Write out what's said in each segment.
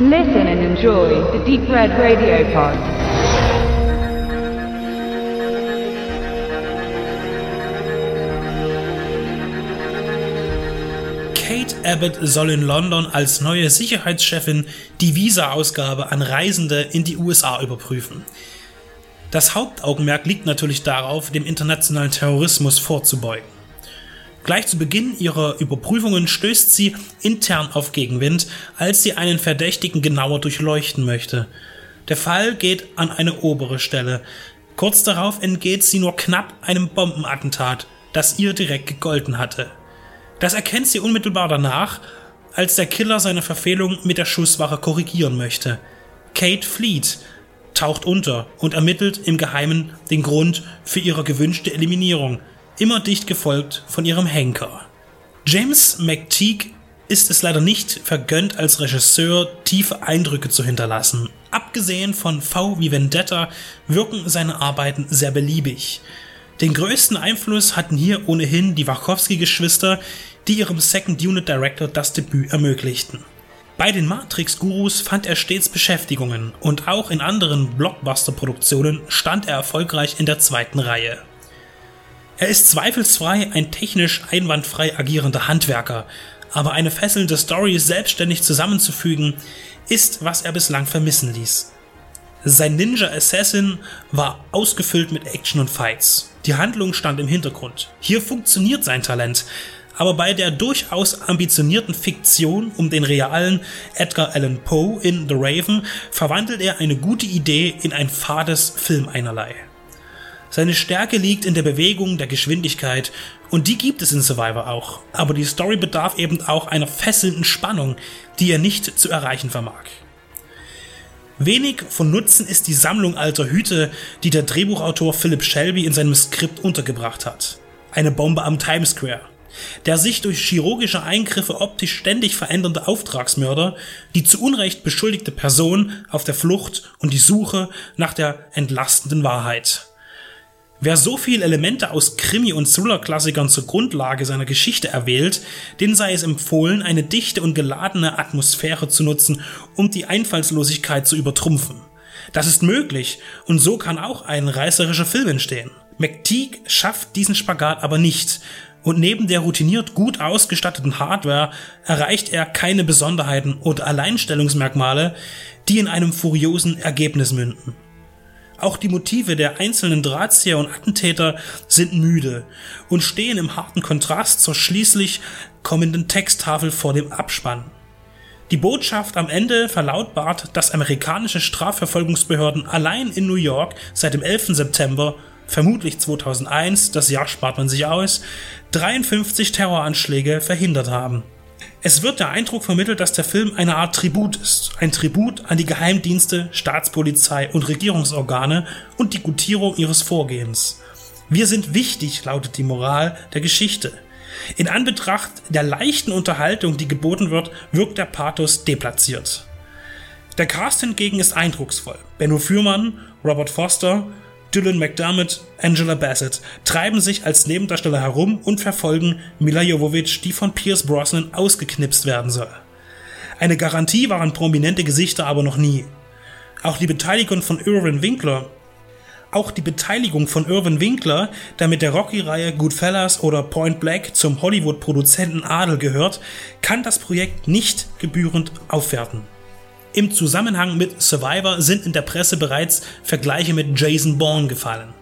Listen and enjoy the Deep Red Radio Pod. Kate Abbott soll in London als neue Sicherheitschefin die Visa-Ausgabe an Reisende in die USA überprüfen. Das Hauptaugenmerk liegt natürlich darauf, dem internationalen Terrorismus vorzubeugen. Gleich zu Beginn ihrer Überprüfungen stößt sie intern auf Gegenwind, als sie einen Verdächtigen genauer durchleuchten möchte. Der Fall geht an eine obere Stelle. Kurz darauf entgeht sie nur knapp einem Bombenattentat, das ihr direkt gegolten hatte. Das erkennt sie unmittelbar danach, als der Killer seine Verfehlung mit der Schusswache korrigieren möchte. Kate flieht, taucht unter und ermittelt im Geheimen den Grund für ihre gewünschte Eliminierung, immer dicht gefolgt von ihrem Henker. James McTeague ist es leider nicht vergönnt, als Regisseur tiefe Eindrücke zu hinterlassen. Abgesehen von V wie Vendetta wirken seine Arbeiten sehr beliebig. Den größten Einfluss hatten hier ohnehin die Wachowski-Geschwister, die ihrem Second Unit Director das Debüt ermöglichten. Bei den Matrix-Gurus fand er stets Beschäftigungen und auch in anderen Blockbuster-Produktionen stand er erfolgreich in der zweiten Reihe. Er ist zweifelsfrei ein technisch einwandfrei agierender Handwerker, aber eine fesselnde Story selbstständig zusammenzufügen, ist, was er bislang vermissen ließ. Sein Ninja Assassin war ausgefüllt mit Action und Fights. Die Handlung stand im Hintergrund. Hier funktioniert sein Talent, aber bei der durchaus ambitionierten Fiktion um den realen Edgar Allan Poe in The Raven verwandelt er eine gute Idee in ein fades Filmeinerlei. Seine Stärke liegt in der Bewegung, der Geschwindigkeit und die gibt es in Survivor auch, aber die Story bedarf eben auch einer fesselnden Spannung, die er nicht zu erreichen vermag. Wenig von Nutzen ist die Sammlung alter Hüte, die der Drehbuchautor Philip Shelby in seinem Skript untergebracht hat. Eine Bombe am Times Square, der sich durch chirurgische Eingriffe optisch ständig verändernde Auftragsmörder, die zu Unrecht beschuldigte Person auf der Flucht und die Suche nach der entlastenden Wahrheit. Wer so viele Elemente aus Krimi- und Thriller-Klassikern zur Grundlage seiner Geschichte erwählt, den sei es empfohlen, eine dichte und geladene Atmosphäre zu nutzen, um die Einfallslosigkeit zu übertrumpfen. Das ist möglich und so kann auch ein reißerischer Film entstehen. McTeague schafft diesen Spagat aber nicht und neben der routiniert gut ausgestatteten Hardware erreicht er keine Besonderheiten oder Alleinstellungsmerkmale, die in einem furiosen Ergebnis münden. Auch die Motive der einzelnen Drahtzieher und Attentäter sind müde und stehen im harten Kontrast zur schließlich kommenden Texttafel vor dem Abspann. Die Botschaft am Ende verlautbart, dass amerikanische Strafverfolgungsbehörden allein in New York seit dem 11. September vermutlich 2001, das Jahr spart man sich aus, 53 Terroranschläge verhindert haben. Es wird der Eindruck vermittelt, dass der Film eine Art Tribut ist. Ein Tribut an die Geheimdienste, Staatspolizei und Regierungsorgane und die Gutierung ihres Vorgehens. Wir sind wichtig, lautet die Moral der Geschichte. In Anbetracht der leichten Unterhaltung, die geboten wird, wirkt der Pathos deplatziert. Der Cast hingegen ist eindrucksvoll. Benno Fürmann, Robert Foster, Dylan McDermott, Angela Bassett treiben sich als Nebendarsteller herum und verfolgen Mila Jovovich, die von Pierce Brosnan ausgeknipst werden soll. Eine Garantie waren prominente Gesichter aber noch nie. Auch die Beteiligung von Irwin Winkler auch die Beteiligung von Irwin Winkler, der mit der Rocky-Reihe Goodfellas oder Point Black zum Hollywood-Produzenten Adel gehört, kann das Projekt nicht gebührend aufwerten. Im Zusammenhang mit Survivor sind in der Presse bereits Vergleiche mit Jason Bourne gefallen.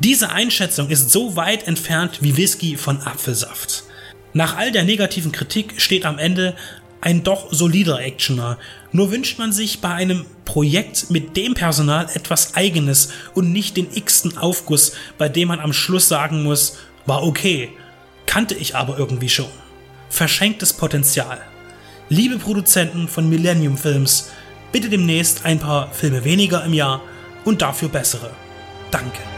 Diese Einschätzung ist so weit entfernt wie Whisky von Apfelsaft. Nach all der negativen Kritik steht am Ende ein doch solider Actioner. Nur wünscht man sich bei einem Projekt mit dem Personal etwas Eigenes und nicht den x-ten Aufguss, bei dem man am Schluss sagen muss, war okay, kannte ich aber irgendwie schon. Verschenktes Potenzial. Liebe Produzenten von Millennium Films, bitte demnächst ein paar Filme weniger im Jahr und dafür bessere. Danke.